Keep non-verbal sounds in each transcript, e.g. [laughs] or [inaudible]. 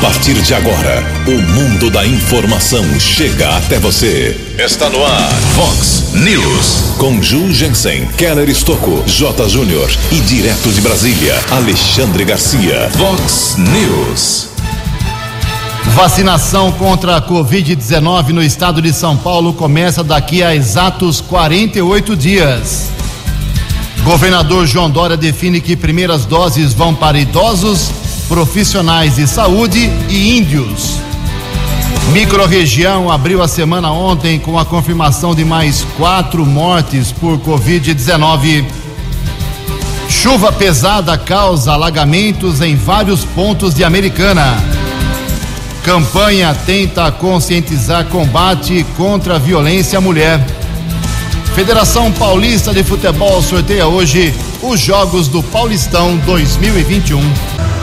partir de agora, o mundo da informação chega até você. Está no ar, Fox News. Com Ju Jensen, Keller Estocco, J. Júnior e direto de Brasília, Alexandre Garcia. Fox News. Vacinação contra a Covid-19 no estado de São Paulo começa daqui a exatos 48 dias. Governador João Dória define que primeiras doses vão para idosos profissionais de saúde e índios. Microrregião abriu a semana ontem com a confirmação de mais quatro mortes por Covid-19. Chuva pesada causa alagamentos em vários pontos de Americana. Campanha tenta conscientizar combate contra a violência à mulher. Federação Paulista de Futebol sorteia hoje os Jogos do Paulistão 2021.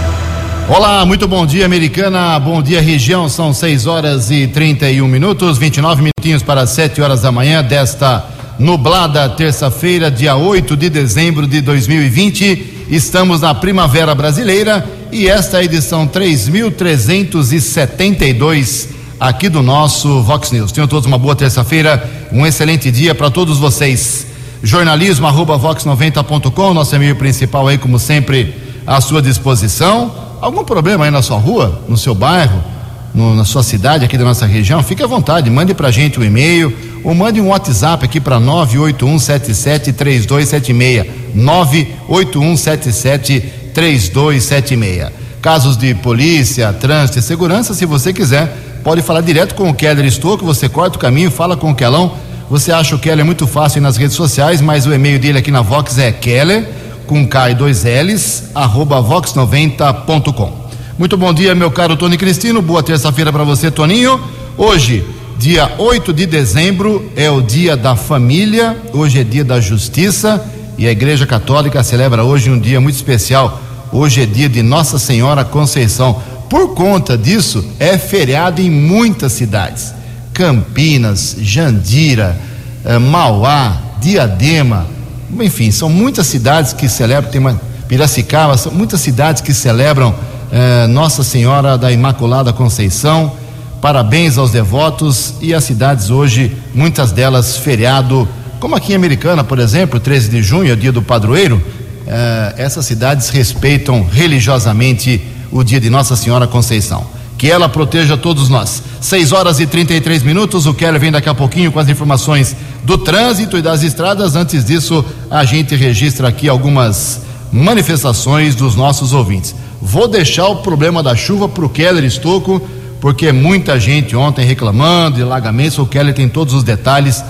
Olá, muito bom dia, Americana. Bom dia, região. São 6 horas e 31 minutos, 29 minutinhos para 7 horas da manhã desta nublada terça-feira, dia 8 de dezembro de 2020. Estamos na Primavera Brasileira e esta é a edição 3372 aqui do nosso Vox News. Tenham todos uma boa terça-feira, um excelente dia para todos vocês. Jornalismo arroba vox90.com, nosso e-mail principal aí, como sempre, à sua disposição algum problema aí na sua rua, no seu bairro, no, na sua cidade, aqui da nossa região, fique à vontade, mande para a gente um e-mail ou mande um WhatsApp aqui para 981773276. 981773276. Casos de polícia, trânsito e segurança, se você quiser, pode falar direto com o Keller Estouco, você corta o caminho, fala com o Kelão. Você acha o Keller muito fácil nas redes sociais, mas o e-mail dele aqui na Vox é Keller com K e dois L's, arroba vox90.com. Muito bom dia, meu caro Tony Cristino. Boa terça-feira para você, Toninho. Hoje, dia 8 de dezembro, é o dia da família, hoje é dia da justiça e a Igreja Católica celebra hoje um dia muito especial. Hoje é dia de Nossa Senhora Conceição. Por conta disso, é feriado em muitas cidades: Campinas, Jandira, eh, Mauá, Diadema, enfim, são muitas cidades que celebram, tem uma Piracicaba, são muitas cidades que celebram eh, Nossa Senhora da Imaculada Conceição. Parabéns aos devotos e as cidades hoje, muitas delas feriado, como aqui em Americana, por exemplo, 13 de junho, é dia do padroeiro. Eh, essas cidades respeitam religiosamente o dia de Nossa Senhora Conceição. Que ela proteja todos nós. 6 horas e 33 minutos. O Keller vem daqui a pouquinho com as informações do trânsito e das estradas. Antes disso, a gente registra aqui algumas manifestações dos nossos ouvintes. Vou deixar o problema da chuva para o Keller Estocco, porque muita gente ontem reclamando de alagamentos. O Keller tem todos os detalhes,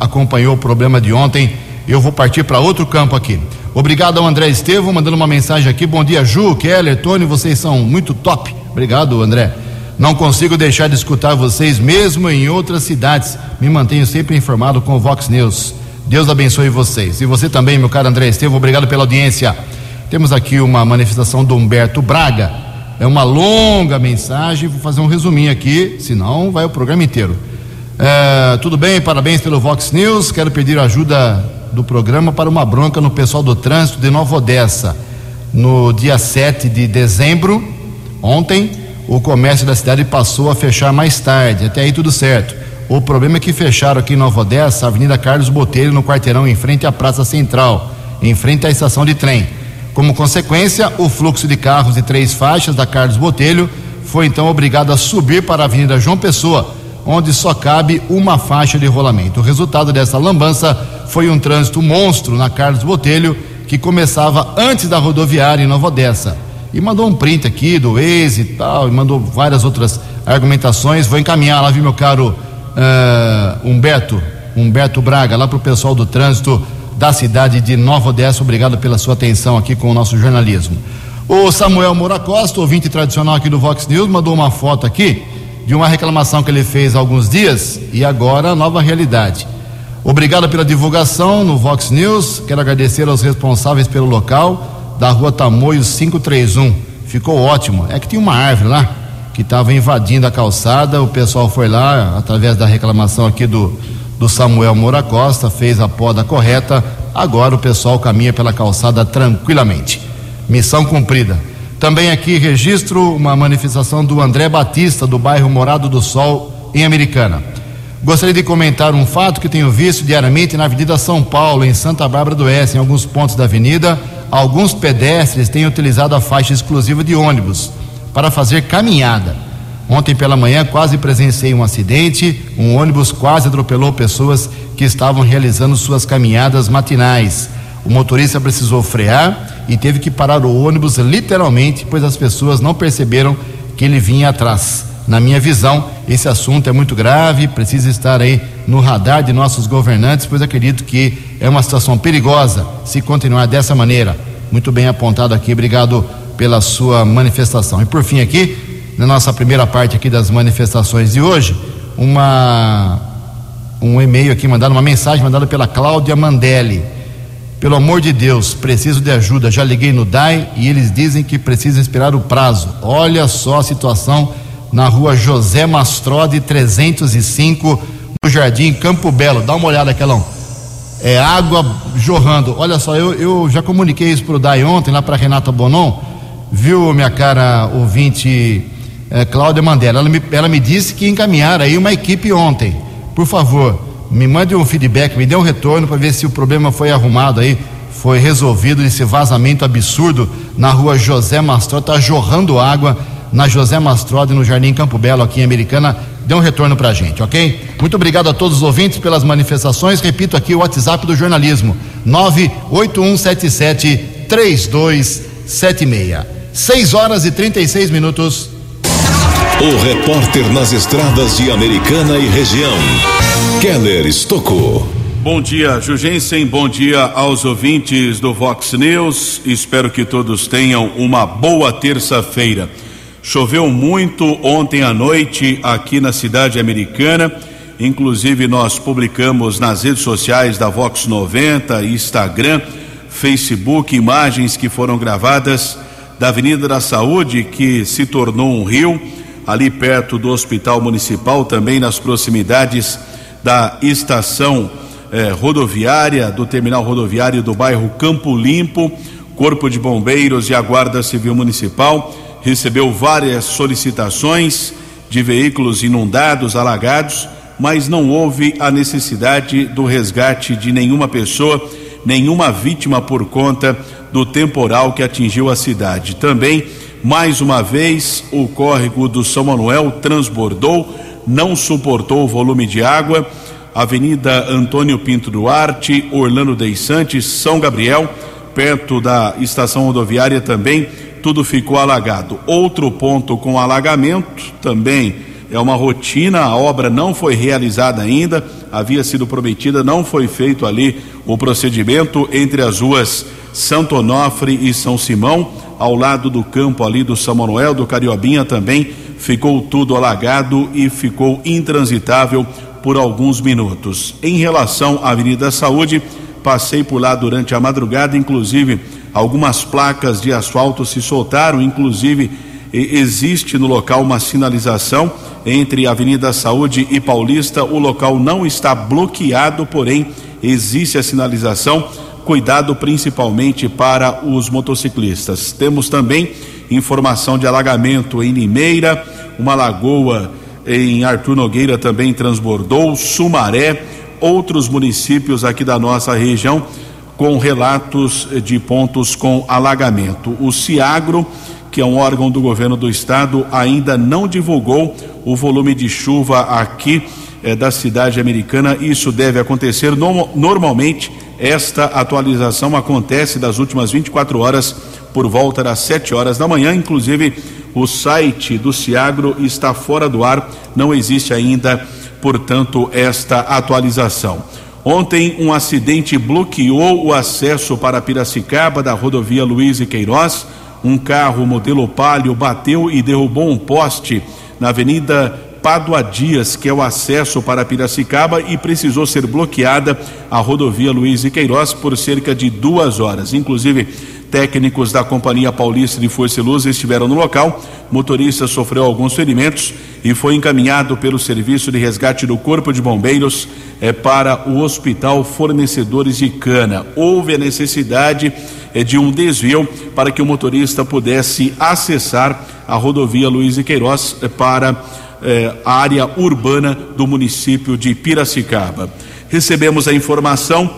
acompanhou o problema de ontem. Eu vou partir para outro campo aqui. Obrigado ao André Estevam, mandando uma mensagem aqui. Bom dia, Ju, Keller, Tony, vocês são muito top. Obrigado, André. Não consigo deixar de escutar vocês, mesmo em outras cidades. Me mantenho sempre informado com o Vox News. Deus abençoe vocês. E você também, meu caro André Estevam, obrigado pela audiência. Temos aqui uma manifestação do Humberto Braga. É uma longa mensagem, vou fazer um resuminho aqui, senão vai o programa inteiro. É, tudo bem, parabéns pelo Vox News. Quero pedir ajuda do programa para uma bronca no pessoal do trânsito de Nova Odessa. No dia 7 de dezembro, ontem, o comércio da cidade passou a fechar mais tarde. Até aí tudo certo. O problema é que fecharam aqui em Nova Odessa a Avenida Carlos Botelho, no quarteirão, em frente à Praça Central, em frente à estação de trem. Como consequência, o fluxo de carros de três faixas da Carlos Botelho foi então obrigado a subir para a Avenida João Pessoa, onde só cabe uma faixa de rolamento. O resultado dessa lambança foi um trânsito monstro na Carlos Botelho, que começava antes da rodoviária em Nova Odessa e mandou um print aqui do Waze e tal, e mandou várias outras argumentações. Vou encaminhar lá, viu, meu caro uh, Humberto, Humberto Braga, lá para o pessoal do trânsito da cidade de Nova Odessa. Obrigado pela sua atenção aqui com o nosso jornalismo. O Samuel Moura Costa, ouvinte tradicional aqui do Vox News, mandou uma foto aqui de uma reclamação que ele fez há alguns dias e agora nova realidade. Obrigado pela divulgação no Vox News. Quero agradecer aos responsáveis pelo local da rua Tamoio 531. Ficou ótimo. É que tinha uma árvore lá que estava invadindo a calçada. O pessoal foi lá, através da reclamação aqui do, do Samuel Moura Costa, fez a poda correta. Agora o pessoal caminha pela calçada tranquilamente. Missão cumprida. Também aqui registro uma manifestação do André Batista, do bairro Morado do Sol, em Americana. Gostaria de comentar um fato que tenho visto diariamente na Avenida São Paulo, em Santa Bárbara do Oeste, em alguns pontos da avenida. Alguns pedestres têm utilizado a faixa exclusiva de ônibus para fazer caminhada. Ontem pela manhã quase presenciei um acidente, um ônibus quase atropelou pessoas que estavam realizando suas caminhadas matinais. O motorista precisou frear e teve que parar o ônibus literalmente, pois as pessoas não perceberam que ele vinha atrás. Na minha visão, esse assunto é muito grave, precisa estar aí no radar de nossos governantes, pois acredito que é uma situação perigosa se continuar dessa maneira. Muito bem apontado aqui, obrigado pela sua manifestação. E por fim aqui, na nossa primeira parte aqui das manifestações de hoje, uma um e-mail aqui mandado, uma mensagem mandada pela Cláudia Mandelli. Pelo amor de Deus, preciso de ajuda. Já liguei no DAI e eles dizem que precisa esperar o prazo. Olha só a situação na rua José Mastrode 305, no Jardim Campo Belo. Dá uma olhada, Quelão. É água jorrando. Olha só, eu, eu já comuniquei isso para o DAI ontem, lá para Renata Bonon. Viu, minha cara ouvinte é, Cláudia Mandela. Ela me, ela me disse que encaminharam aí uma equipe ontem. Por favor, me mande um feedback, me dê um retorno para ver se o problema foi arrumado aí, foi resolvido esse vazamento absurdo na rua José Mastrode, está jorrando água na José Mastrode, no Jardim Campo Belo, aqui em Americana. Dê um retorno para a gente, ok? Muito obrigado a todos os ouvintes pelas manifestações. Repito aqui o WhatsApp do jornalismo: 98177 3276. 6 horas e 36 minutos. O repórter nas estradas de Americana e região, Keller Estocou. Bom dia, Jugensen. Bom dia aos ouvintes do Vox News. Espero que todos tenham uma boa terça-feira. Choveu muito ontem à noite aqui na cidade americana. Inclusive, nós publicamos nas redes sociais da Vox 90, Instagram, Facebook, imagens que foram gravadas da Avenida da Saúde, que se tornou um rio ali perto do Hospital Municipal, também nas proximidades da estação eh, rodoviária, do terminal rodoviário do bairro Campo Limpo. Corpo de Bombeiros e a Guarda Civil Municipal recebeu várias solicitações de veículos inundados, alagados, mas não houve a necessidade do resgate de nenhuma pessoa, nenhuma vítima por conta do temporal que atingiu a cidade. Também mais uma vez, o córrego do São Manuel transbordou, não suportou o volume de água. Avenida Antônio Pinto Duarte, Orlando Dei Santos, São Gabriel, perto da estação rodoviária também, tudo ficou alagado. Outro ponto com alagamento também é uma rotina, a obra não foi realizada ainda, havia sido prometida, não foi feito ali o procedimento entre as ruas Santo Onofre e São Simão ao lado do campo ali do São Manuel, do Cariobinha também ficou tudo alagado e ficou intransitável por alguns minutos. Em relação à Avenida Saúde, passei por lá durante a madrugada, inclusive algumas placas de asfalto se soltaram, inclusive existe no local uma sinalização entre Avenida Saúde e Paulista. O local não está bloqueado, porém existe a sinalização cuidado principalmente para os motociclistas. Temos também informação de alagamento em Limeira, uma lagoa em Artur Nogueira também transbordou, Sumaré, outros municípios aqui da nossa região com relatos de pontos com alagamento. O Ciagro, que é um órgão do governo do estado, ainda não divulgou o volume de chuva aqui eh, da cidade americana. Isso deve acontecer no, normalmente esta atualização acontece das últimas 24 horas por volta das 7 horas da manhã. Inclusive, o site do Ciagro está fora do ar, não existe ainda, portanto, esta atualização. Ontem, um acidente bloqueou o acesso para Piracicaba da rodovia Luiz e Queiroz. Um carro modelo Palio bateu e derrubou um poste na Avenida Pádua Dias, que é o acesso para Piracicaba, e precisou ser bloqueada a rodovia Luiz e Queiroz por cerca de duas horas. Inclusive, técnicos da Companhia Paulista de Força e Luz estiveram no local. O motorista sofreu alguns ferimentos e foi encaminhado pelo Serviço de Resgate do Corpo de Bombeiros é, para o Hospital Fornecedores de Cana. Houve a necessidade é, de um desvio para que o motorista pudesse acessar a rodovia Luiz e Queiroz é, para a área urbana do município de Piracicaba. Recebemos a informação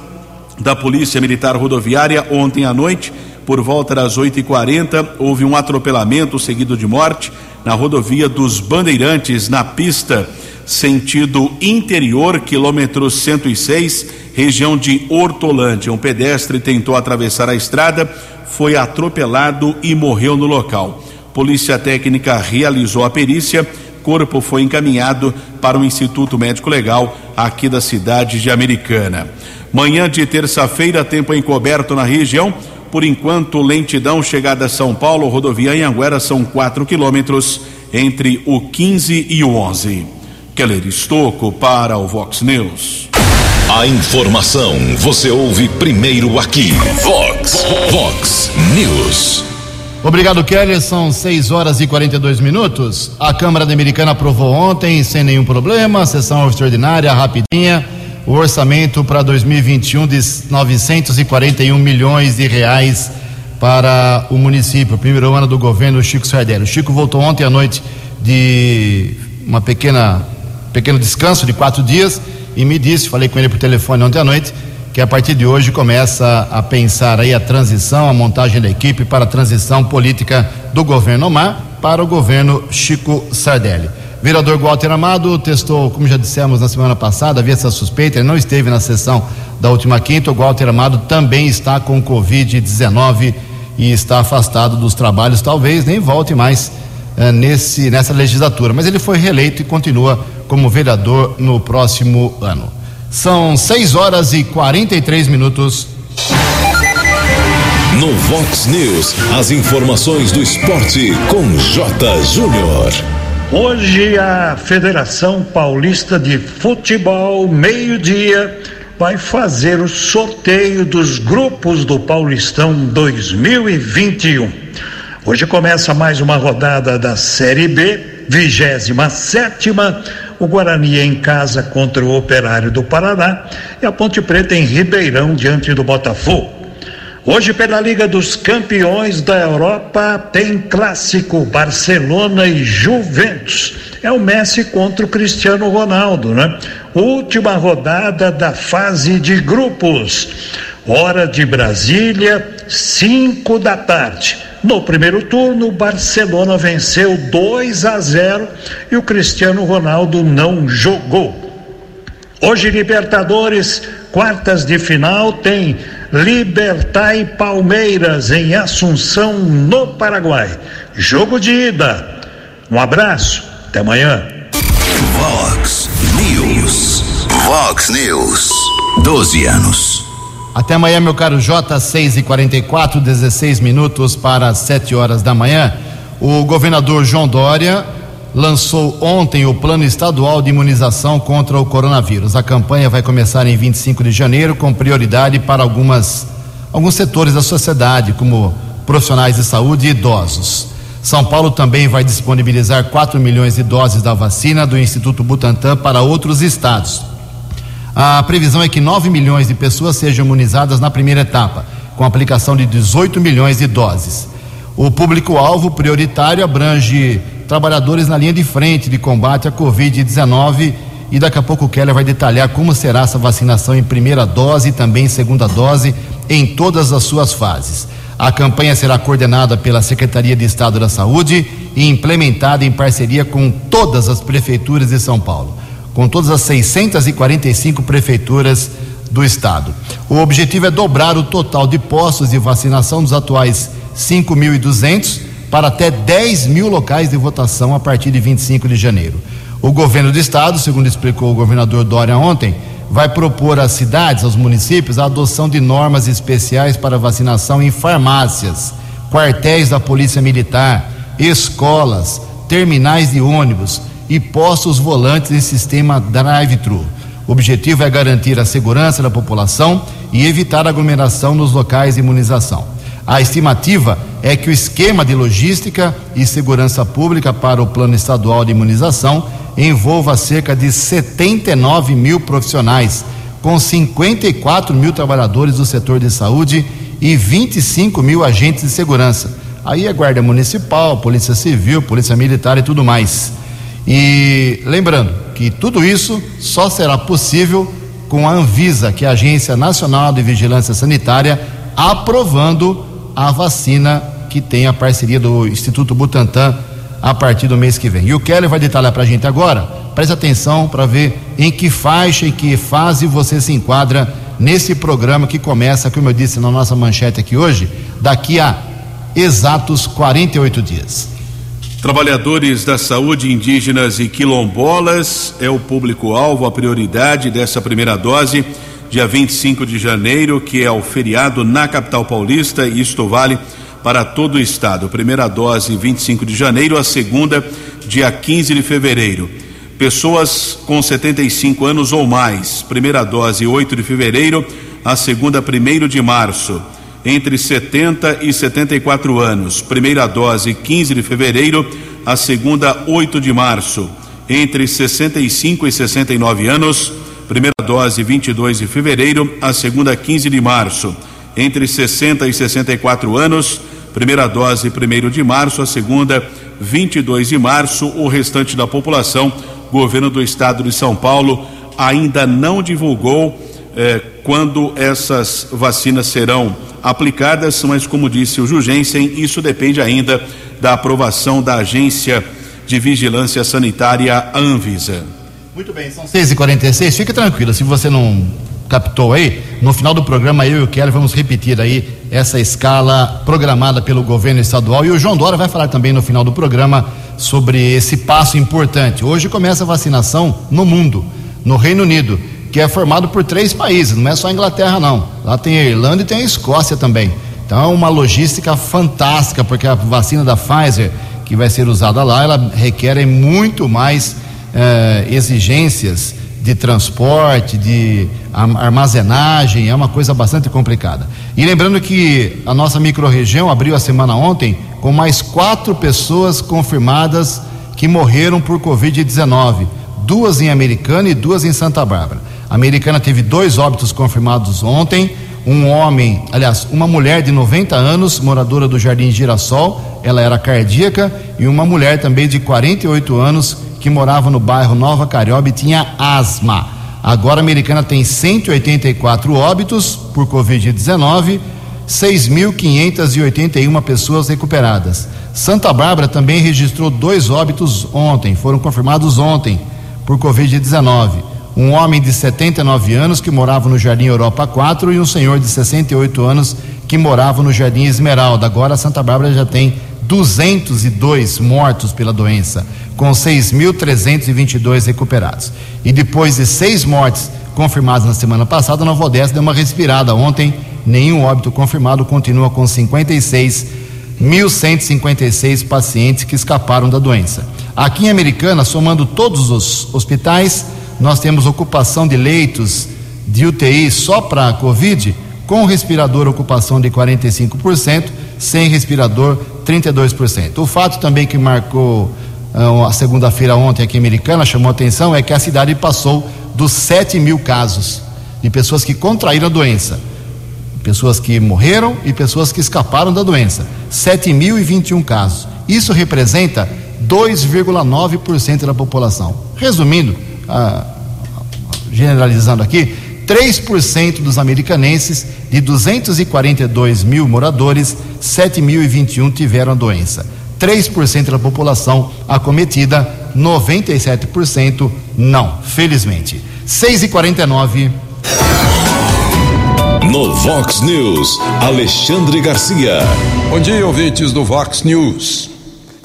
da Polícia Militar Rodoviária ontem à noite, por volta das 8h40, houve um atropelamento seguido de morte na rodovia dos Bandeirantes, na pista sentido interior, quilômetro 106, região de Hortolândia. Um pedestre tentou atravessar a estrada, foi atropelado e morreu no local. Polícia Técnica realizou a perícia, corpo foi encaminhado para o Instituto Médico Legal aqui da cidade de Americana. Manhã de terça-feira, tempo encoberto na região. Por enquanto, lentidão chegada a São Paulo, rodovia Anhanguera, são 4 quilômetros entre o 15 e o 11. Keller Estocco para o Vox News. A informação você ouve primeiro aqui. Vox, Vox News. Obrigado, Keller. São 6 horas e 42 minutos. A Câmara da Americana aprovou ontem, sem nenhum problema, sessão extraordinária, rapidinha, o orçamento para 2021 de 941 milhões de reais para o município, primeiro ano do governo Chico Sardelli. O Chico voltou ontem à noite de uma pequena pequeno descanso de quatro dias e me disse, falei com ele por telefone ontem à noite, que a partir de hoje começa a pensar aí a transição, a montagem da equipe para a transição política do governo Omar para o governo Chico Sardelli. Vereador Walter Amado testou, como já dissemos na semana passada, havia essa suspeita, ele não esteve na sessão da última quinta. O Walter Amado também está com Covid-19 e está afastado dos trabalhos, talvez nem volte mais eh, nesse, nessa legislatura. Mas ele foi reeleito e continua como vereador no próximo ano. São 6 horas e 43 minutos. No Vox News, as informações do esporte com J. Júnior. Hoje a Federação Paulista de Futebol, meio-dia, vai fazer o sorteio dos grupos do Paulistão 2021. Hoje começa mais uma rodada da Série B, 27 sétima o Guarani em casa contra o Operário do Paraná e a Ponte Preta em Ribeirão diante do Botafogo. Hoje, pela Liga dos Campeões da Europa, tem clássico Barcelona e Juventus. É o Messi contra o Cristiano Ronaldo, né? Última rodada da fase de grupos. Hora de Brasília, 5 da tarde. No primeiro turno, Barcelona venceu 2 a 0 e o Cristiano Ronaldo não jogou. Hoje, Libertadores, quartas de final, tem Libertar e Palmeiras em Assunção, no Paraguai. Jogo de ida. Um abraço, até amanhã. Vox News. Vox News. 12 anos. Até amanhã, meu caro J, 6 e 44 16 minutos para 7 horas da manhã. O governador João Dória lançou ontem o plano estadual de imunização contra o coronavírus. A campanha vai começar em 25 de janeiro, com prioridade para algumas, alguns setores da sociedade, como profissionais de saúde e idosos. São Paulo também vai disponibilizar 4 milhões de doses da vacina do Instituto Butantan para outros estados. A previsão é que 9 milhões de pessoas sejam imunizadas na primeira etapa, com aplicação de 18 milhões de doses. O público-alvo prioritário abrange trabalhadores na linha de frente de combate à Covid-19 e daqui a pouco o Keller vai detalhar como será essa vacinação em primeira dose e também em segunda dose em todas as suas fases. A campanha será coordenada pela Secretaria de Estado da Saúde e implementada em parceria com todas as prefeituras de São Paulo com todas as 645 prefeituras do estado. O objetivo é dobrar o total de postos de vacinação dos atuais 5.200 para até 10 mil locais de votação a partir de 25 de janeiro. O governo do estado, segundo explicou o governador Dória ontem, vai propor às cidades, aos municípios, a adoção de normas especiais para vacinação em farmácias, quartéis da Polícia Militar, escolas, terminais de ônibus e postos volantes em sistema drive-thru. O objetivo é garantir a segurança da população e evitar aglomeração nos locais de imunização. A estimativa é que o esquema de logística e segurança pública para o Plano Estadual de Imunização envolva cerca de 79 mil profissionais, com 54 mil trabalhadores do setor de saúde e 25 mil agentes de segurança. Aí é Guarda Municipal, Polícia Civil, Polícia Militar e tudo mais. E lembrando que tudo isso só será possível com a Anvisa, que é a Agência Nacional de Vigilância Sanitária, aprovando a vacina que tem a parceria do Instituto Butantan a partir do mês que vem. E o Kelly vai detalhar para a gente agora. Preste atenção para ver em que faixa e que fase você se enquadra nesse programa que começa, como eu disse na nossa manchete aqui hoje, daqui a exatos 48 dias. Trabalhadores da saúde indígenas e quilombolas é o público-alvo, a prioridade dessa primeira dose, dia 25 de janeiro, que é o feriado na capital paulista, e isto vale para todo o estado. Primeira dose 25 de janeiro, a segunda dia 15 de fevereiro. Pessoas com 75 anos ou mais, primeira dose 8 de fevereiro, a segunda 1 de março. Entre 70 e 74 anos, primeira dose 15 de fevereiro, a segunda 8 de março. Entre 65 e 69 anos, primeira dose 22 de fevereiro, a segunda 15 de março. Entre 60 e 64 anos, primeira dose 1 de março, a segunda 22 de março. O restante da população, governo do estado de São Paulo ainda não divulgou eh, quando essas vacinas serão aplicadas, mas como disse o Jugensen, isso depende ainda da aprovação da Agência de Vigilância Sanitária Anvisa. Muito bem, são 6h46. Fique tranquilo, se você não captou aí, no final do programa eu e o Kelly vamos repetir aí essa escala programada pelo governo estadual e o João Dória vai falar também no final do programa sobre esse passo importante. Hoje começa a vacinação no mundo, no Reino Unido, que é formado por três países, não é só a Inglaterra não. Lá tem a Irlanda e tem a Escócia também. Então é uma logística fantástica, porque a vacina da Pfizer que vai ser usada lá, ela requer muito mais eh, exigências de transporte, de armazenagem, é uma coisa bastante complicada. E lembrando que a nossa microrregião abriu a semana ontem com mais quatro pessoas confirmadas que morreram por Covid-19, duas em Americana e duas em Santa Bárbara. A Americana teve dois óbitos confirmados ontem, um homem, aliás, uma mulher de 90 anos, moradora do Jardim Girassol, ela era cardíaca, e uma mulher também de 48 anos, que morava no bairro Nova Carioba e tinha asma. Agora a americana tem 184 óbitos por Covid-19, 6.581 pessoas recuperadas. Santa Bárbara também registrou dois óbitos ontem, foram confirmados ontem por Covid-19. Um homem de 79 anos que morava no Jardim Europa 4 e um senhor de 68 anos que morava no Jardim Esmeralda. Agora Santa Bárbara já tem 202 mortos pela doença com 6.322 recuperados. E depois de seis mortes confirmadas na semana passada, Nova Odessa deu uma respirada ontem. Nenhum óbito confirmado, continua com 56.156 pacientes que escaparam da doença. Aqui em Americana, somando todos os hospitais, nós temos ocupação de leitos de UTI só para a Covid, com respirador ocupação de 45%, sem respirador 32%. O fato também que marcou a segunda-feira ontem aqui em Americana chamou atenção é que a cidade passou dos 7 mil casos de pessoas que contraíram a doença. Pessoas que morreram e pessoas que escaparam da doença. 7.021 casos. Isso representa 2,9% da população. Resumindo, ah, generalizando aqui, 3% dos americanenses, de 242 mil moradores, 7.021 tiveram a doença. 3% da população acometida, 97% não, felizmente. 6 e 49 No Vox News, Alexandre Garcia. Bom dia, ouvintes do Vox News.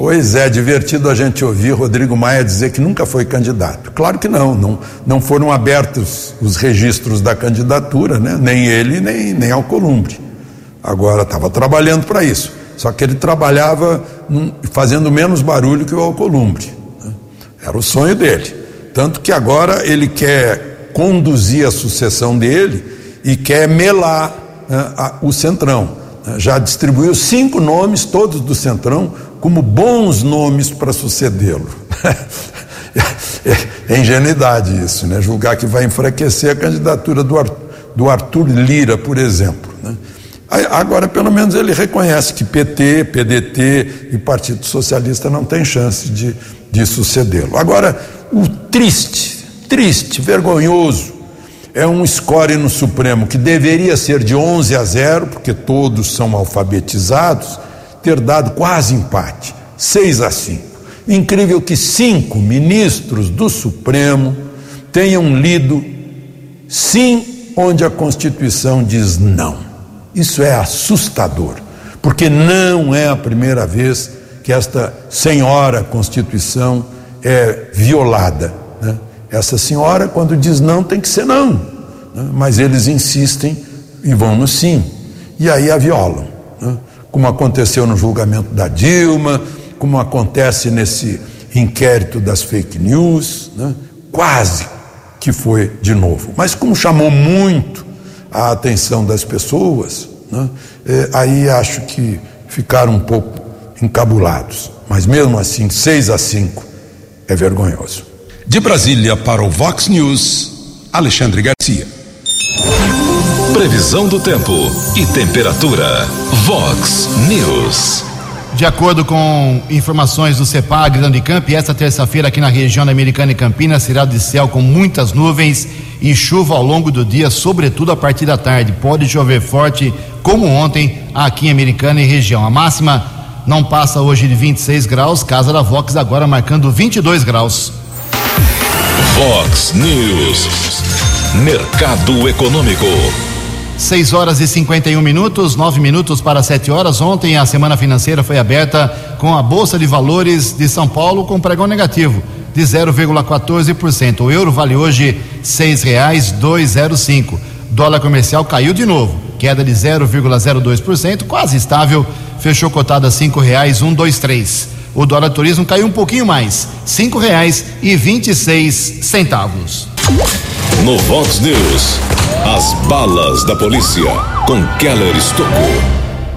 Pois é, divertido a gente ouvir Rodrigo Maia dizer que nunca foi candidato. Claro que não, não, não foram abertos os registros da candidatura, né? nem ele, nem, nem Alcolumbre. Agora estava trabalhando para isso. Só que ele trabalhava fazendo menos barulho que o Alcolumbre. Né? Era o sonho dele. Tanto que agora ele quer conduzir a sucessão dele e quer melar né, a, o Centrão. Né? Já distribuiu cinco nomes, todos do Centrão, como bons nomes para sucedê-lo. [laughs] é, ingenuidade isso, né? Julgar que vai enfraquecer a candidatura do, Arthur, do Arthur Lira, por exemplo. Né? Agora, pelo menos, ele reconhece que PT, PDT e Partido Socialista não tem chance de, de sucedê-lo. Agora, o triste, triste, vergonhoso, é um score no Supremo que deveria ser de 11 a 0, porque todos são alfabetizados, ter dado quase empate, 6 a 5. Incrível que cinco ministros do Supremo tenham lido sim onde a Constituição diz não. Isso é assustador, porque não é a primeira vez que esta senhora Constituição é violada. Né? Essa senhora, quando diz não, tem que ser não, né? mas eles insistem e vão no sim, e aí a violam, né? Como aconteceu no julgamento da Dilma, como acontece nesse inquérito das fake news, né? quase que foi de novo. Mas como chamou muito a atenção das pessoas, né? é, aí acho que ficaram um pouco encabulados. Mas mesmo assim, 6 a 5 é vergonhoso. De Brasília para o Vox News, Alexandre Garcia. Previsão do tempo e temperatura. Vox News. De acordo com informações do CEPAG da Unicamp, esta terça-feira aqui na região da Americana e Campinas será de céu com muitas nuvens e chuva ao longo do dia, sobretudo a partir da tarde. Pode chover forte, como ontem, aqui em Americana e região. A máxima não passa hoje de 26 graus, casa da Vox agora marcando 22 graus. Vox News. Mercado Econômico. 6 horas e 51 minutos, 9 minutos para 7 horas. Ontem a semana financeira foi aberta com a Bolsa de Valores de São Paulo com pregão negativo de 0,14%. O euro vale hoje seis reais dois. Dólar comercial caiu de novo, queda de 0,02%, quase estável, fechou cotada cinco reais um dois três. O dólar turismo caiu um pouquinho mais, cinco reais e vinte e seis centavos. No Vox News, as balas da polícia com Keller Estocou.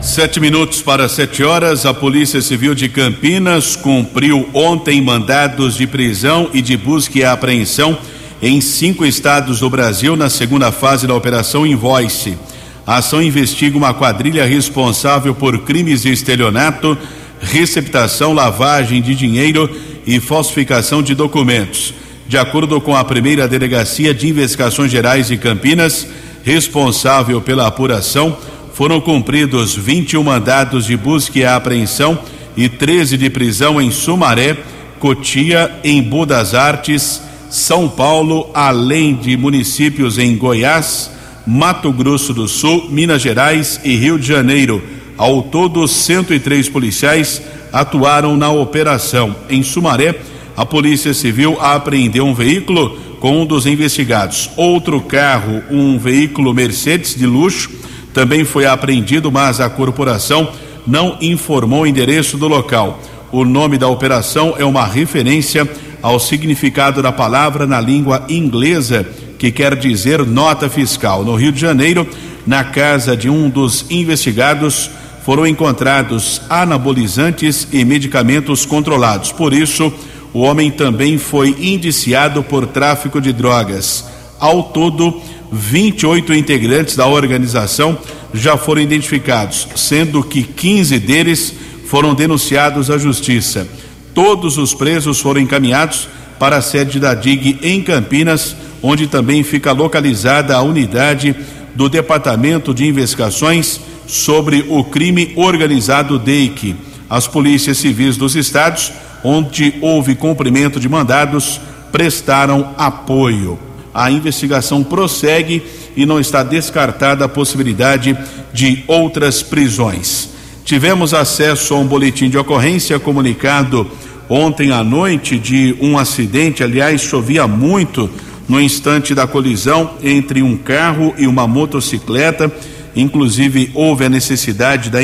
Sete minutos para sete horas, a Polícia Civil de Campinas cumpriu ontem mandados de prisão e de busca e apreensão em cinco estados do Brasil na segunda fase da Operação Invoice. A ação investiga uma quadrilha responsável por crimes de estelionato, receptação, lavagem de dinheiro e falsificação de documentos. De acordo com a primeira delegacia de investigações gerais de Campinas, responsável pela apuração, foram cumpridos 21 mandados de busca e apreensão e 13 de prisão em Sumaré, Cotia, em Budas Artes, São Paulo, além de municípios em Goiás, Mato Grosso do Sul, Minas Gerais e Rio de Janeiro. Ao todo, 103 policiais atuaram na operação. Em Sumaré, a Polícia Civil apreendeu um veículo com um dos investigados. Outro carro, um veículo Mercedes de luxo, também foi apreendido, mas a corporação não informou o endereço do local. O nome da operação é uma referência ao significado da palavra na língua inglesa, que quer dizer nota fiscal. No Rio de Janeiro, na casa de um dos investigados, foram encontrados anabolizantes e medicamentos controlados. Por isso, o homem também foi indiciado por tráfico de drogas. Ao todo, 28 integrantes da organização já foram identificados, sendo que 15 deles foram denunciados à justiça. Todos os presos foram encaminhados para a sede da DIG em Campinas, onde também fica localizada a unidade do Departamento de Investigações sobre o Crime Organizado DEIC. As polícias civis dos estados onde houve cumprimento de mandados, prestaram apoio. A investigação prossegue e não está descartada a possibilidade de outras prisões. Tivemos acesso a um boletim de ocorrência comunicado ontem à noite de um acidente, aliás, chovia muito no instante da colisão entre um carro e uma motocicleta. Inclusive, houve a necessidade da,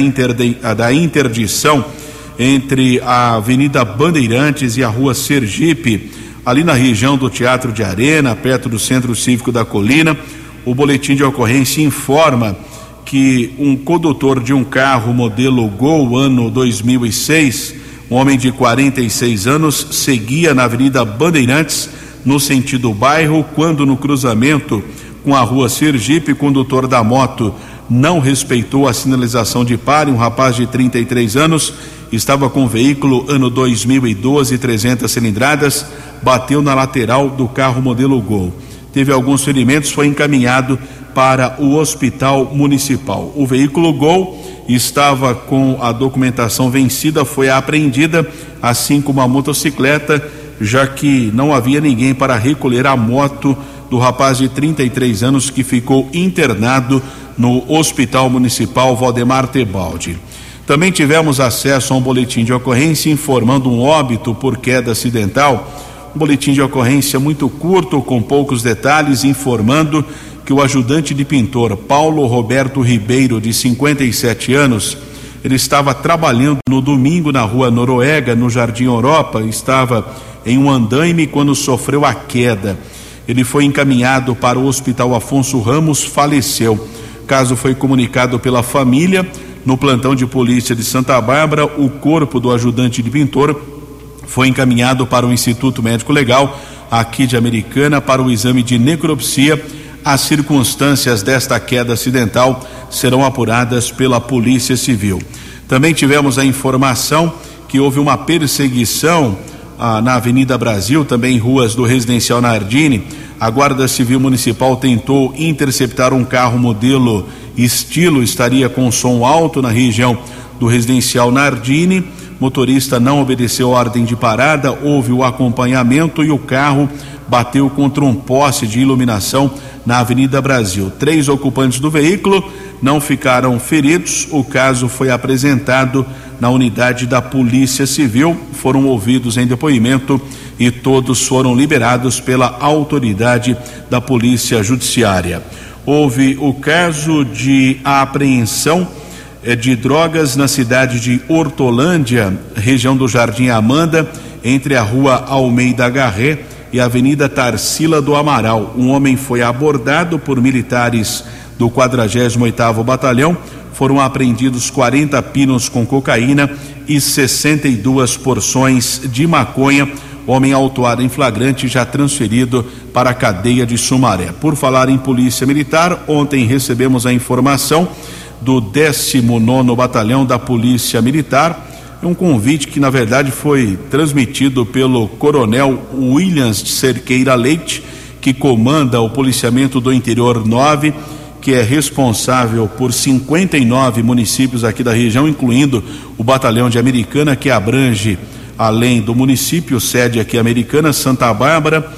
da interdição entre a Avenida Bandeirantes e a Rua Sergipe, ali na região do Teatro de Arena, perto do Centro Cívico da Colina. O boletim de ocorrência informa que um condutor de um carro modelo Gol ano 2006, um homem de 46 anos, seguia na Avenida Bandeirantes no sentido bairro, quando no cruzamento com a Rua Sergipe, condutor da moto não respeitou a sinalização de pare. Um rapaz de 33 anos estava com o veículo ano 2012, 300 cilindradas, bateu na lateral do carro modelo Gol. Teve alguns ferimentos, foi encaminhado para o hospital municipal. O veículo Gol estava com a documentação vencida, foi apreendida, assim como a motocicleta, já que não havia ninguém para recolher a moto do rapaz de 33 anos que ficou internado no Hospital Municipal Valdemar Tebaldi. Também tivemos acesso a um boletim de ocorrência informando um óbito por queda acidental. Um boletim de ocorrência muito curto, com poucos detalhes, informando que o ajudante de pintor Paulo Roberto Ribeiro, de 57 anos, ele estava trabalhando no domingo na rua Noruega, no Jardim Europa, estava em um andaime quando sofreu a queda. Ele foi encaminhado para o Hospital Afonso Ramos, faleceu. O caso foi comunicado pela família no plantão de polícia de Santa Bárbara. O corpo do ajudante de pintor foi encaminhado para o Instituto Médico Legal aqui de Americana para o exame de necropsia as circunstâncias desta queda acidental serão apuradas pela Polícia Civil. Também tivemos a informação que houve uma perseguição ah, na Avenida Brasil, também ruas do Residencial Nardini. A Guarda Civil Municipal tentou interceptar um carro modelo estilo, estaria com som alto na região do Residencial Nardini. Motorista não obedeceu ordem de parada, houve o acompanhamento e o carro bateu contra um poste de iluminação na Avenida Brasil. Três ocupantes do veículo não ficaram feridos. O caso foi apresentado na unidade da Polícia Civil, foram ouvidos em depoimento e todos foram liberados pela autoridade da Polícia Judiciária. Houve o caso de apreensão eh, de drogas na cidade de Hortolândia, região do Jardim Amanda, entre a rua Almeida Garré e a Avenida Tarsila do Amaral. Um homem foi abordado por militares do 48º Batalhão. Foram apreendidos 40 pinos com cocaína e 62 porções de maconha. Homem autuado em flagrante já transferido para a cadeia de Sumaré. Por falar em Polícia Militar, ontem recebemos a informação do 19 Batalhão da Polícia Militar é um convite que, na verdade, foi transmitido pelo Coronel Williams de Cerqueira Leite, que comanda o policiamento do interior 9, que é responsável por 59 municípios aqui da região, incluindo o batalhão de Americana, que abrange, além do município, sede aqui americana, Santa Bárbara,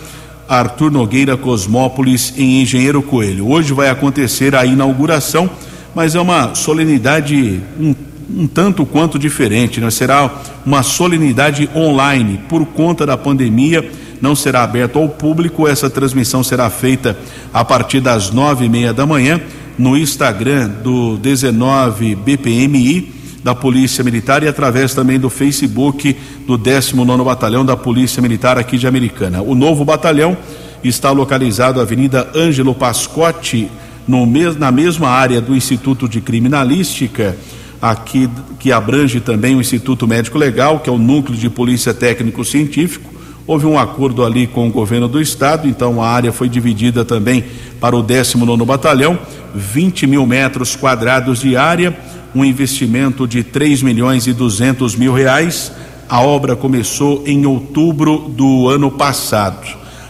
Arthur Nogueira Cosmópolis em Engenheiro Coelho. Hoje vai acontecer a inauguração, mas é uma solenidade um um tanto quanto diferente, né? será uma solenidade online por conta da pandemia, não será aberto ao público. Essa transmissão será feita a partir das nove e meia da manhã no Instagram do 19 BPMI da Polícia Militar e através também do Facebook do 19 Batalhão da Polícia Militar aqui de Americana. O novo batalhão está localizado na Avenida Ângelo Pascotti, no na mesma área do Instituto de Criminalística aqui que abrange também o Instituto Médico Legal, que é o núcleo de polícia técnico científico. Houve um acordo ali com o governo do estado, então a área foi dividida também para o 19 Batalhão, 20 mil metros quadrados de área, um investimento de 3 milhões e 200 mil reais. A obra começou em outubro do ano passado.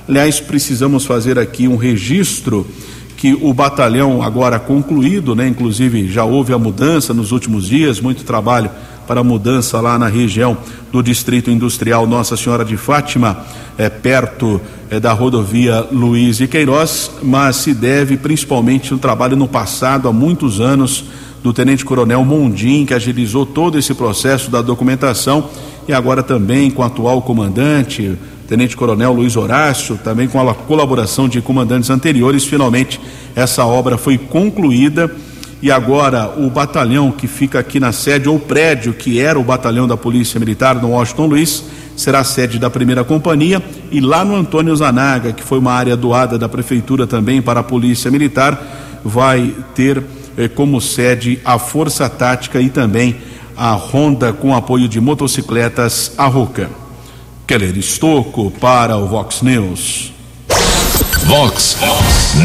Aliás, precisamos fazer aqui um registro que o batalhão agora concluído, né? Inclusive já houve a mudança nos últimos dias, muito trabalho para a mudança lá na região do Distrito Industrial Nossa Senhora de Fátima, é, perto é, da rodovia Luiz e Queiroz, mas se deve principalmente ao trabalho no passado, há muitos anos, do Tenente Coronel Mondim, que agilizou todo esse processo da documentação e agora também com o atual comandante, Tenente Coronel Luiz Horácio, também com a colaboração de comandantes anteriores, finalmente essa obra foi concluída e agora o batalhão que fica aqui na sede, ou prédio que era o batalhão da Polícia Militar no Washington Luiz, será sede da primeira companhia e lá no Antônio Zanaga, que foi uma área doada da prefeitura também para a Polícia Militar, vai ter eh, como sede a Força Tática e também a Ronda com apoio de motocicletas a Rocan. Keller Estocco para o Vox News. Vox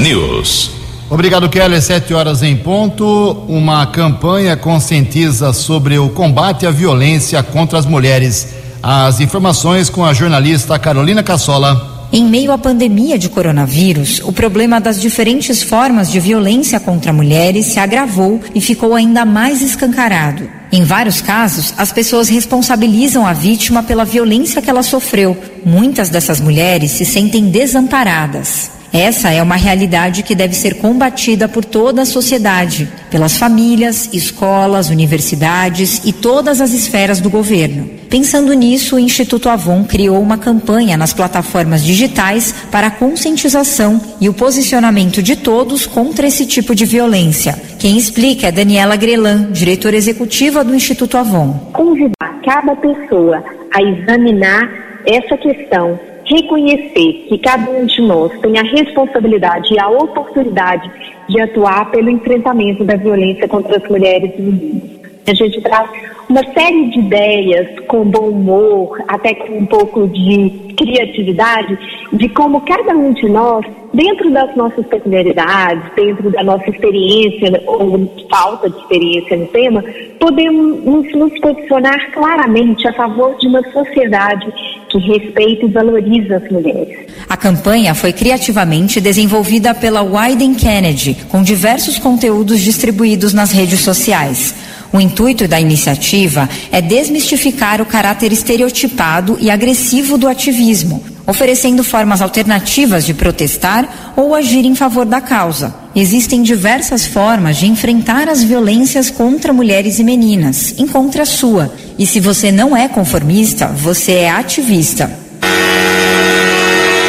News. Obrigado, Keller. Sete horas em ponto. Uma campanha conscientiza sobre o combate à violência contra as mulheres. As informações com a jornalista Carolina Cassola. Em meio à pandemia de coronavírus, o problema das diferentes formas de violência contra mulheres se agravou e ficou ainda mais escancarado. Em vários casos, as pessoas responsabilizam a vítima pela violência que ela sofreu. Muitas dessas mulheres se sentem desamparadas. Essa é uma realidade que deve ser combatida por toda a sociedade, pelas famílias, escolas, universidades e todas as esferas do governo. Pensando nisso, o Instituto Avon criou uma campanha nas plataformas digitais para a conscientização e o posicionamento de todos contra esse tipo de violência. Quem explica é Daniela Grelan, diretora executiva do Instituto Avon. Convidar cada pessoa a examinar essa questão reconhecer que cada um de nós tem a responsabilidade e a oportunidade de atuar pelo enfrentamento da violência contra as mulheres e meninas. A gente traz uma série de ideias com bom humor, até com um pouco de criatividade, de como cada um de nós, dentro das nossas peculiaridades, dentro da nossa experiência ou falta de experiência no tema, podemos nos posicionar claramente a favor de uma sociedade que respeita e valoriza as mulheres. A campanha foi criativamente desenvolvida pela Wyden Kennedy, com diversos conteúdos distribuídos nas redes sociais. O intuito da iniciativa é desmistificar o caráter estereotipado e agressivo do ativismo, oferecendo formas alternativas de protestar ou agir em favor da causa. Existem diversas formas de enfrentar as violências contra mulheres e meninas. Encontre a sua. E se você não é conformista, você é ativista.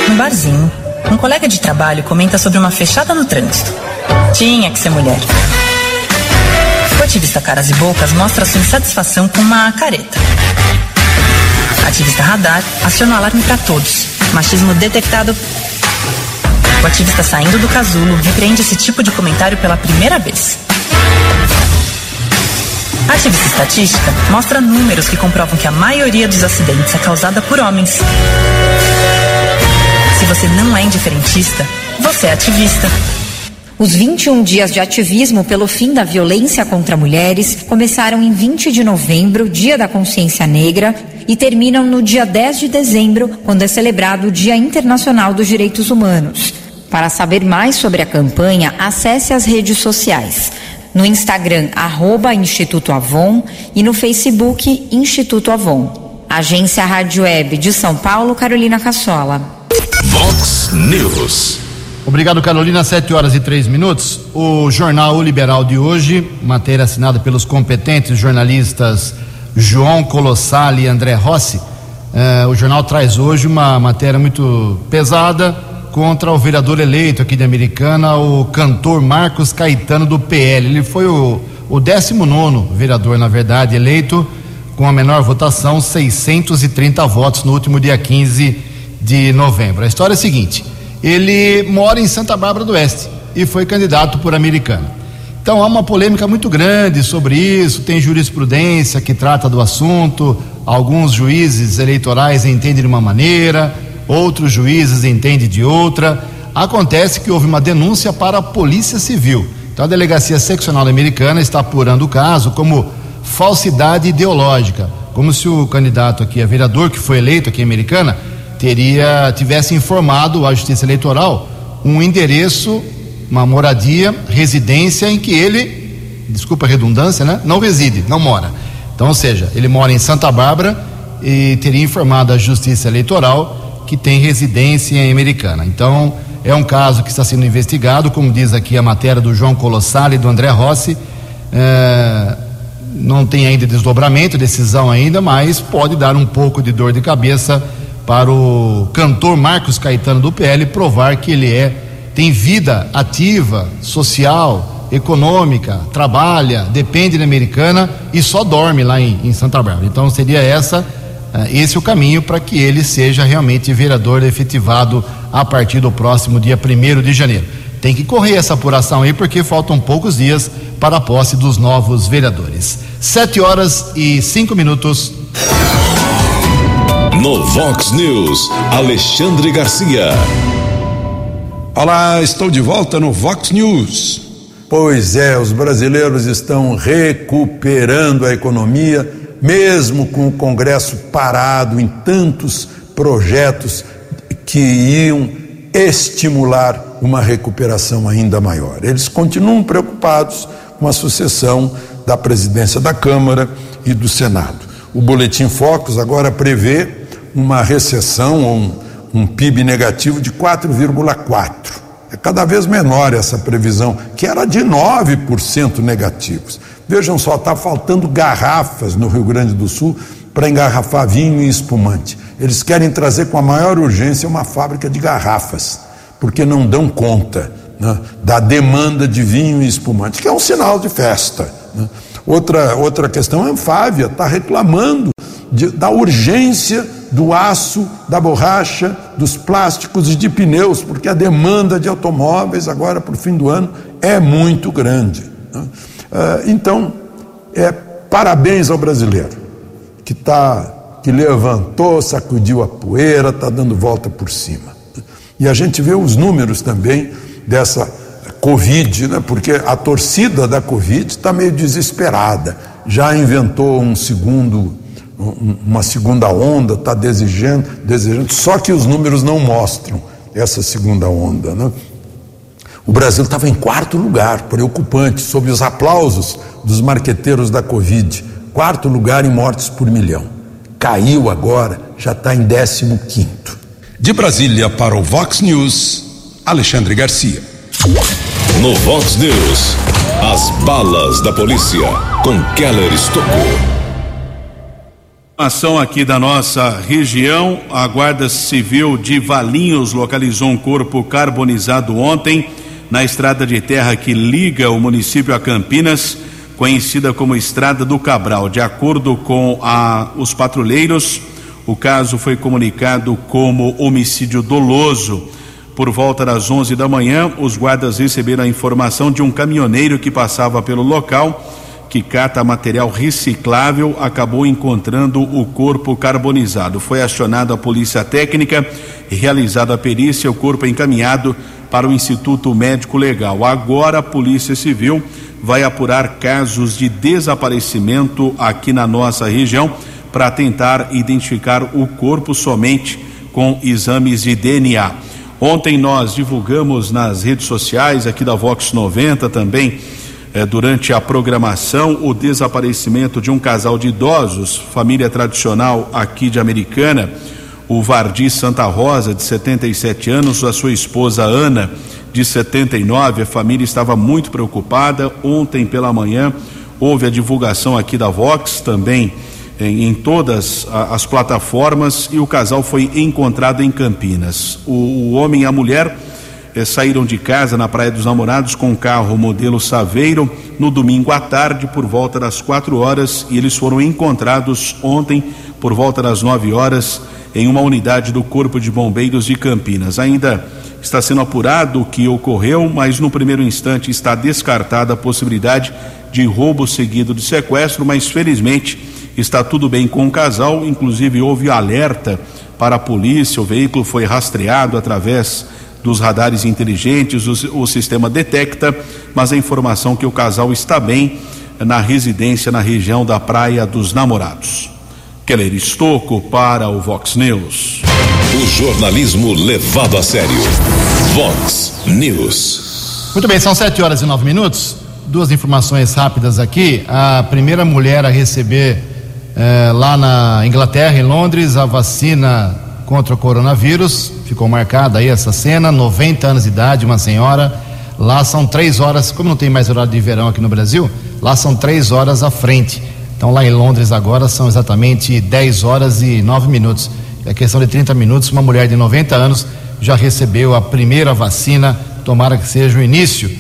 No barzinho, um colega de trabalho comenta sobre uma fechada no trânsito. Tinha que ser mulher. O ativista Caras e Bocas mostra sua insatisfação com uma careta. Ativista Radar aciona o alarme para todos. Machismo detectado. O ativista saindo do casulo repreende esse tipo de comentário pela primeira vez. Ativista estatística mostra números que comprovam que a maioria dos acidentes é causada por homens. Se você não é indiferentista, você é ativista. Os 21 dias de ativismo pelo fim da violência contra mulheres começaram em 20 de novembro, Dia da Consciência Negra, e terminam no dia 10 de dezembro, quando é celebrado o Dia Internacional dos Direitos Humanos. Para saber mais sobre a campanha, acesse as redes sociais. No Instagram, arroba Instituto Avon e no Facebook, Instituto Avon. Agência Rádio Web de São Paulo, Carolina Cassola. Vox News. Obrigado, Carolina. Sete horas e três minutos. O jornal o Liberal de hoje, matéria assinada pelos competentes jornalistas João Colossali e André Rossi. Eh, o jornal traz hoje uma matéria muito pesada contra o vereador eleito aqui de Americana, o cantor Marcos Caetano do PL. Ele foi o, o 19 vereador, na verdade, eleito com a menor votação, 630 votos no último dia 15 de novembro. A história é a seguinte: ele mora em Santa Bárbara do Oeste e foi candidato por Americana. Então há uma polêmica muito grande sobre isso, tem jurisprudência que trata do assunto, alguns juízes eleitorais entendem de uma maneira, outros juízes entendem de outra. Acontece que houve uma denúncia para a Polícia Civil. Então a Delegacia Seccional Americana está apurando o caso como falsidade ideológica, como se o candidato aqui a vereador que foi eleito aqui em Americana teria tivesse informado à Justiça Eleitoral um endereço, uma moradia, residência em que ele, desculpa a redundância, né, não reside, não mora. Então, ou seja, ele mora em Santa Bárbara e teria informado à Justiça Eleitoral que tem residência em Americana. Então, é um caso que está sendo investigado, como diz aqui a matéria do João Colossal e do André Rossi. É, não tem ainda desdobramento, decisão ainda, mas pode dar um pouco de dor de cabeça para o cantor Marcos Caetano do PL provar que ele é tem vida ativa, social, econômica, trabalha, depende da americana e só dorme lá em, em Santa Bárbara. Então seria essa uh, esse o caminho para que ele seja realmente vereador efetivado a partir do próximo dia 1 de janeiro. Tem que correr essa apuração aí porque faltam poucos dias para a posse dos novos vereadores. Sete horas e cinco minutos. No Vox News, Alexandre Garcia. Olá, estou de volta no Vox News. Pois é, os brasileiros estão recuperando a economia, mesmo com o Congresso parado em tantos projetos que iam estimular uma recuperação ainda maior. Eles continuam preocupados com a sucessão da presidência da Câmara e do Senado. O Boletim Focus agora prevê uma recessão um, um PIB negativo de 4,4. É cada vez menor essa previsão, que era de 9% negativos. Vejam só, está faltando garrafas no Rio Grande do Sul para engarrafar vinho e espumante. Eles querem trazer com a maior urgência uma fábrica de garrafas, porque não dão conta né, da demanda de vinho e espumante, que é um sinal de festa. Né? Outra, outra questão, a Anfávia está reclamando de, da urgência do aço, da borracha, dos plásticos e de pneus, porque a demanda de automóveis agora para o fim do ano é muito grande. Né? Ah, então, é, parabéns ao brasileiro que tá, que levantou, sacudiu a poeira, está dando volta por cima. E a gente vê os números também dessa Covid, né? porque a torcida da Covid está meio desesperada, já inventou um segundo, uma segunda onda, está desejando, desejando, só que os números não mostram essa segunda onda. Né? O Brasil estava em quarto lugar, preocupante, sob os aplausos dos marqueteiros da Covid. Quarto lugar em mortes por milhão. Caiu agora, já está em décimo quinto. De Brasília para o Vox News, Alexandre Garcia. No Vox News, as balas da polícia com Keller Estocou. Ação aqui da nossa região, a Guarda Civil de Valinhos localizou um corpo carbonizado ontem na estrada de terra que liga o município a Campinas, conhecida como Estrada do Cabral. De acordo com a, os patrulheiros, o caso foi comunicado como homicídio doloso. Por volta das 11 da manhã, os guardas receberam a informação de um caminhoneiro que passava pelo local, que cata material reciclável, acabou encontrando o corpo carbonizado. Foi acionada a polícia técnica e realizada a perícia, o corpo é encaminhado para o Instituto Médico Legal. Agora a Polícia Civil vai apurar casos de desaparecimento aqui na nossa região para tentar identificar o corpo somente com exames de DNA. Ontem nós divulgamos nas redes sociais aqui da Vox 90 também, eh, durante a programação, o desaparecimento de um casal de idosos, família tradicional aqui de Americana, o Vardi Santa Rosa, de 77 anos, a sua esposa Ana, de 79. A família estava muito preocupada. Ontem pela manhã houve a divulgação aqui da Vox também em, todas as plataformas e o casal foi encontrado em Campinas. O homem e a mulher eh, saíram de casa na Praia dos Namorados com um carro modelo Saveiro no domingo à tarde por volta das quatro horas e eles foram encontrados ontem por volta das nove horas em uma unidade do Corpo de Bombeiros de Campinas. Ainda está sendo apurado o que ocorreu, mas no primeiro instante está descartada a possibilidade de roubo seguido de sequestro, mas felizmente está tudo bem com o casal, inclusive houve alerta para a polícia, o veículo foi rastreado através dos radares inteligentes, o, o sistema detecta, mas a informação que o casal está bem na residência na região da Praia dos Namorados. Keller Estocco para o Vox News. O jornalismo levado a sério. Vox News. Muito bem, são sete horas e nove minutos. Duas informações rápidas aqui. A primeira mulher a receber eh, lá na Inglaterra, em Londres, a vacina contra o coronavírus. Ficou marcada aí essa cena, 90 anos de idade, uma senhora. Lá são três horas, como não tem mais horário de verão aqui no Brasil, lá são três horas à frente. Então lá em Londres agora são exatamente 10 horas e 9 minutos. É questão de 30 minutos, uma mulher de 90 anos já recebeu a primeira vacina. Tomara que seja o início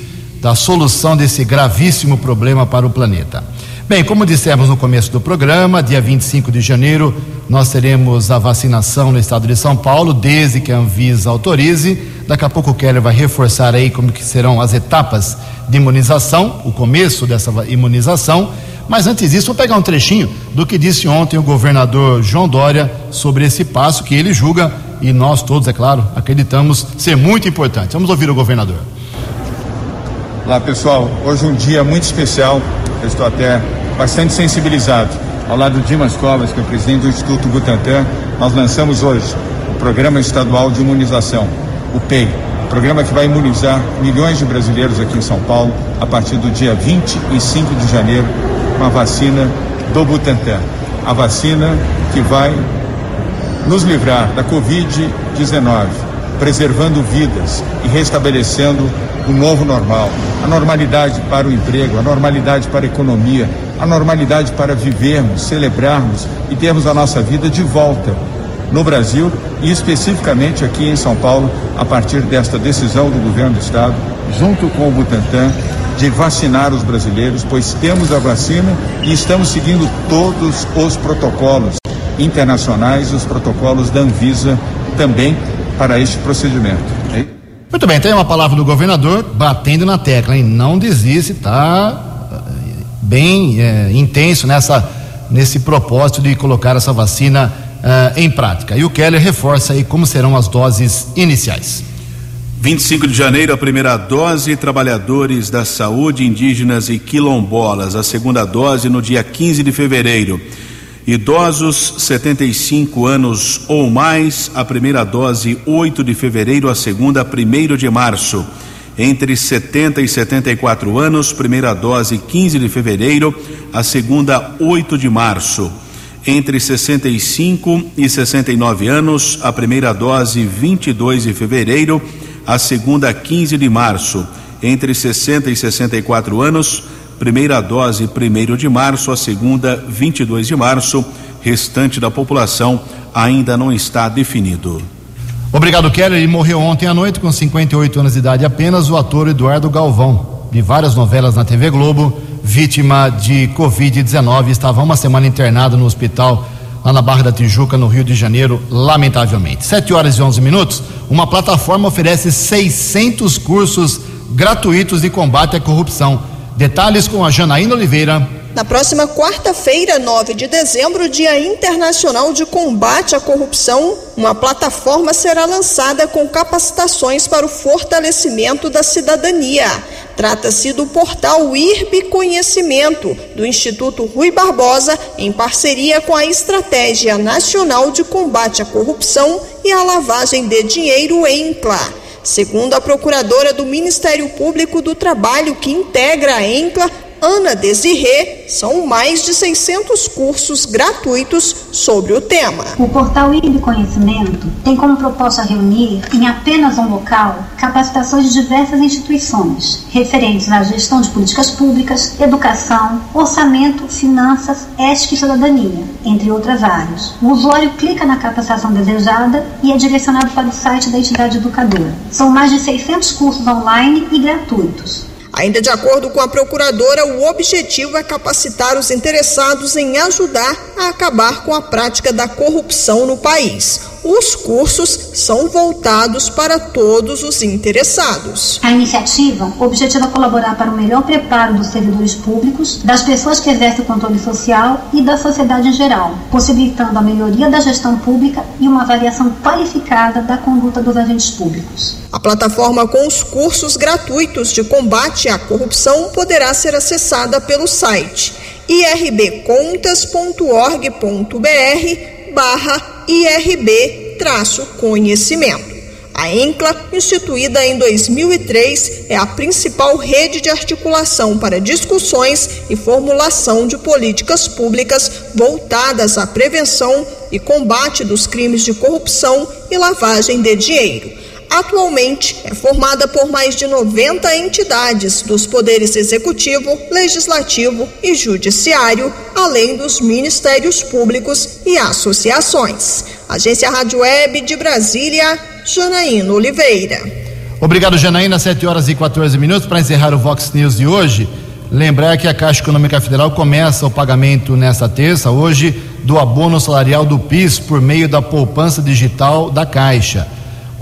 da solução desse gravíssimo problema para o planeta. Bem, como dissemos no começo do programa, dia 25 de janeiro, nós teremos a vacinação no estado de São Paulo, desde que a Anvisa autorize. Daqui a pouco o Keller vai reforçar aí como que serão as etapas de imunização, o começo dessa imunização. Mas antes disso, vou pegar um trechinho do que disse ontem o governador João Dória sobre esse passo que ele julga e nós todos, é claro, acreditamos ser muito importante. Vamos ouvir o governador. Olá pessoal, hoje é um dia muito especial, eu estou até bastante sensibilizado. Ao lado de Dimas Covas, que é o presidente do Instituto Butantan, nós lançamos hoje o Programa Estadual de Imunização, o PEI, programa que vai imunizar milhões de brasileiros aqui em São Paulo a partir do dia 25 de janeiro com a vacina do Butantan. A vacina que vai nos livrar da Covid-19, preservando vidas e restabelecendo o novo normal, a normalidade para o emprego, a normalidade para a economia, a normalidade para vivermos, celebrarmos e termos a nossa vida de volta no Brasil e especificamente aqui em São Paulo, a partir desta decisão do governo do estado, junto com o Butantan, de vacinar os brasileiros, pois temos a vacina e estamos seguindo todos os protocolos internacionais, os protocolos da Anvisa também para este procedimento. Muito bem, tem uma palavra do governador batendo na tecla, hein? Não desiste, está bem é, intenso nessa, nesse propósito de colocar essa vacina uh, em prática. E o Keller reforça aí como serão as doses iniciais. 25 de janeiro, a primeira dose, trabalhadores da saúde, indígenas e quilombolas. A segunda dose no dia 15 de fevereiro. Idosos 75 anos ou mais, a primeira dose 8 de fevereiro, a segunda 1 de março. Entre 70 e 74 anos, primeira dose 15 de fevereiro, a segunda 8 de março entre 65 e 69 anos, a primeira dose 22 de fevereiro, a segunda 15 de março. Entre 60 e 64 anos, primeira dose 1 de março, a segunda 22 de março. Restante da população ainda não está definido. Obrigado, Keller. Ele morreu ontem à noite com 58 anos de idade apenas, o ator Eduardo Galvão, de várias novelas na TV Globo vítima de Covid-19. Estava uma semana internado no hospital lá na Barra da Tijuca, no Rio de Janeiro, lamentavelmente. 7 horas e 11 minutos. Uma plataforma oferece 600 cursos gratuitos de combate à corrupção. Detalhes com a Janaína Oliveira. Na próxima quarta-feira, 9 de dezembro, Dia Internacional de Combate à Corrupção, uma plataforma será lançada com capacitações para o fortalecimento da cidadania. Trata-se do portal IRB Conhecimento, do Instituto Rui Barbosa, em parceria com a Estratégia Nacional de Combate à Corrupção e à Lavagem de Dinheiro, ENCLA. Segundo a procuradora do Ministério Público do Trabalho, que integra a ENCLA, Ana Desirê, são mais de 600 cursos gratuitos sobre o tema. O portal IB Conhecimento tem como proposta reunir, em apenas um local, capacitações de diversas instituições, referentes à gestão de políticas públicas, educação, orçamento, finanças, ética e cidadania, entre outras áreas. O usuário clica na capacitação desejada e é direcionado para o site da entidade educadora. São mais de 600 cursos online e gratuitos Ainda de acordo com a procuradora, o objetivo é capacitar os interessados em ajudar a acabar com a prática da corrupção no país. Os cursos são voltados para todos os interessados. A iniciativa objetiva colaborar para o melhor preparo dos servidores públicos, das pessoas que exercem o controle social e da sociedade em geral, possibilitando a melhoria da gestão pública e uma avaliação qualificada da conduta dos agentes públicos. A plataforma com os cursos gratuitos de combate à corrupção poderá ser acessada pelo site irbcontas.org.br barra IRB-conhecimento. A ENCLA, instituída em 2003, é a principal rede de articulação para discussões e formulação de políticas públicas voltadas à prevenção e combate dos crimes de corrupção e lavagem de dinheiro atualmente é formada por mais de 90 entidades dos poderes executivo, legislativo e judiciário, além dos ministérios públicos e associações. Agência Rádio Web de Brasília, Janaína Oliveira. Obrigado, Janaína. 7 horas e 14 minutos. Para encerrar o Vox News de hoje, lembrar que a Caixa Econômica Federal começa o pagamento nesta terça, hoje, do abono salarial do PIS por meio da poupança digital da Caixa.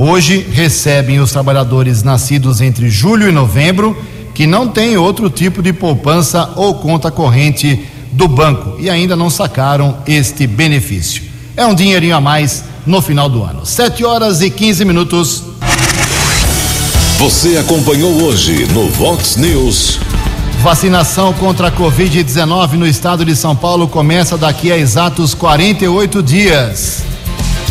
Hoje recebem os trabalhadores nascidos entre julho e novembro que não têm outro tipo de poupança ou conta corrente do banco e ainda não sacaram este benefício. É um dinheirinho a mais no final do ano. 7 horas e 15 minutos. Você acompanhou hoje no Vox News. Vacinação contra a Covid-19 no estado de São Paulo começa daqui a exatos 48 dias.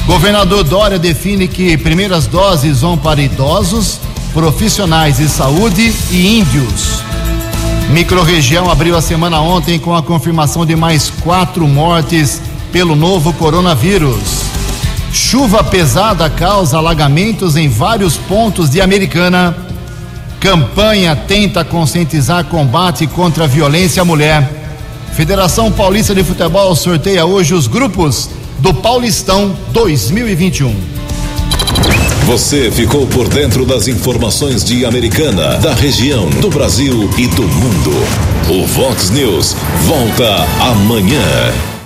Governador Dória define que primeiras doses vão para idosos, profissionais de saúde e índios. Microrregião abriu a semana ontem com a confirmação de mais quatro mortes pelo novo coronavírus. Chuva pesada causa alagamentos em vários pontos de Americana. Campanha tenta conscientizar combate contra a violência à mulher. Federação Paulista de Futebol sorteia hoje os grupos do Paulistão 2021. Você ficou por dentro das informações de Americana, da região, do Brasil e do mundo. O Vox News volta amanhã.